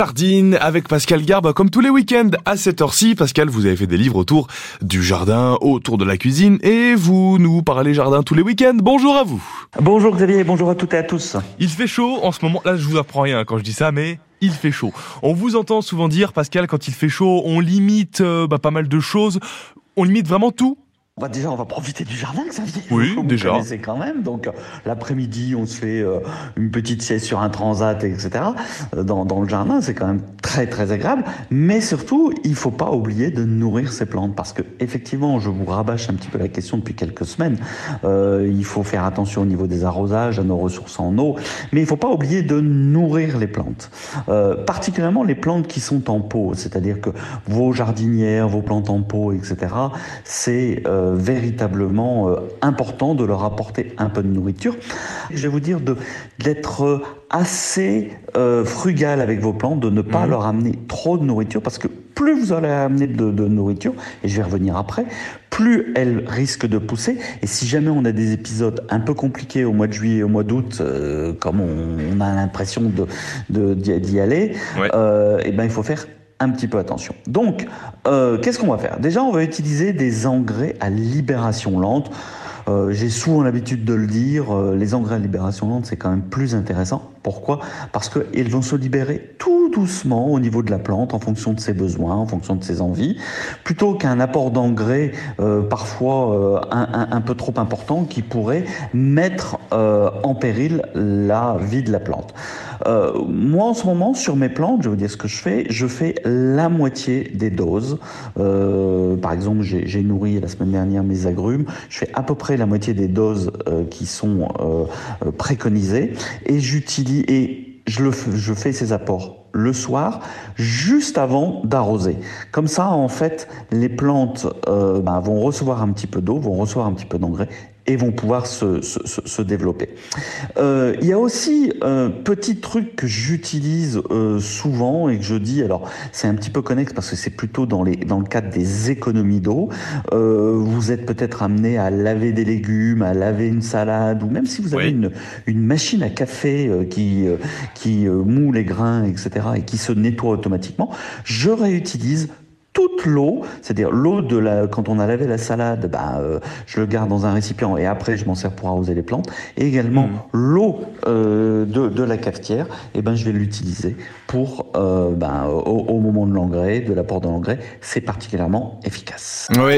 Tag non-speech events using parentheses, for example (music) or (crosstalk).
Jardine avec Pascal Garbe, comme tous les week-ends à cette heure-ci. Pascal, vous avez fait des livres autour du jardin, autour de la cuisine, et vous nous parlez jardin tous les week-ends. Bonjour à vous. Bonjour Xavier, bonjour à toutes et à tous. Il fait chaud en ce moment. Là, je vous apprends rien quand je dis ça, mais il fait chaud. On vous entend souvent dire, Pascal, quand il fait chaud, on limite euh, bah, pas mal de choses. On limite vraiment tout bah déjà, on va profiter du jardin, Xavier. Oui, (laughs) Vous déjà. connaissez quand même. Donc, euh, l'après-midi, on se fait euh, une petite sieste sur un transat, etc. Euh, Dans, dans le jardin, c'est quand même très, très agréable. Mais surtout, il faut pas oublier de nourrir ces plantes. Parce que, effectivement, je vous rabâche un petit peu la question depuis quelques semaines. Euh, il faut faire attention au niveau des arrosages, à nos ressources en eau. Mais il faut pas oublier de nourrir les plantes. Euh, particulièrement les plantes qui sont en pot. C'est-à-dire que vos jardinières, vos plantes en pot, etc. C'est euh, véritablement euh, important de leur apporter un peu de nourriture. Je vais vous dire d'être assez euh, frugal avec vos plantes, de ne pas Mhm. leur amener trop de nourriture, parce que plus vous allez amener de, de nourriture, et je vais revenir après, plus elles risquent de pousser. Et si jamais on a des épisodes un peu compliqués au mois de juillet, au mois d'août, euh, comme on, on a l'impression de de- d'y d'y aller, Ouais. euh, eh ben il faut faire un petit peu attention. Donc, euh, qu'est-ce qu'on va faire? Déjà, on va utiliser des engrais à libération lente. Euh, J'ai souvent l'habitude de le dire, euh, les engrais à libération lente, c'est quand même plus intéressant. Pourquoi? Parce qu'ils vont se libérer tout doucement au niveau de la plante, en fonction de ses besoins, en fonction de ses envies, plutôt qu'un apport d'engrais parfois un, peu trop important qui pourrait mettre en péril la vie de la plante. Euh, moi, en ce moment, sur mes plantes, je vais vous dire ce que je fais. Je fais la moitié des doses. Euh, par exemple, j'ai nourri la semaine dernière mes agrumes. Je fais à peu près la moitié des doses euh, qui sont préconisées. Et j'utilise et je, fais ces apports le soir, juste avant d'arroser. Comme ça, en fait, les plantes ben, vont recevoir un petit peu d'eau, vont recevoir un petit peu d'engrais et vont pouvoir se, se, se- se développer. Euh, Il y a aussi un petit truc que j'utilise euh, souvent et que je dis, alors c'est un petit peu connexe parce que c'est plutôt dans, les, dans le cadre des économies d'eau. Euh, vous êtes peut-être amené à laver des légumes, à laver une salade, ou même si vous avez Oui. une, une machine à café qui, qui moue les grains, etc., et qui se nettoie automatiquement, je réutilise toute l'eau, c'est-à-dire l'eau de la, quand on a lavé la salade, ben, euh, je le garde dans un récipient et après je m'en sers pour arroser les plantes. Et également Mhm. l'eau euh, de, de la cafetière, et ben je vais l'utiliser pour euh, ben, au, au moment de l'engrais, de l'apport de l'engrais. C'est particulièrement efficace. Oui.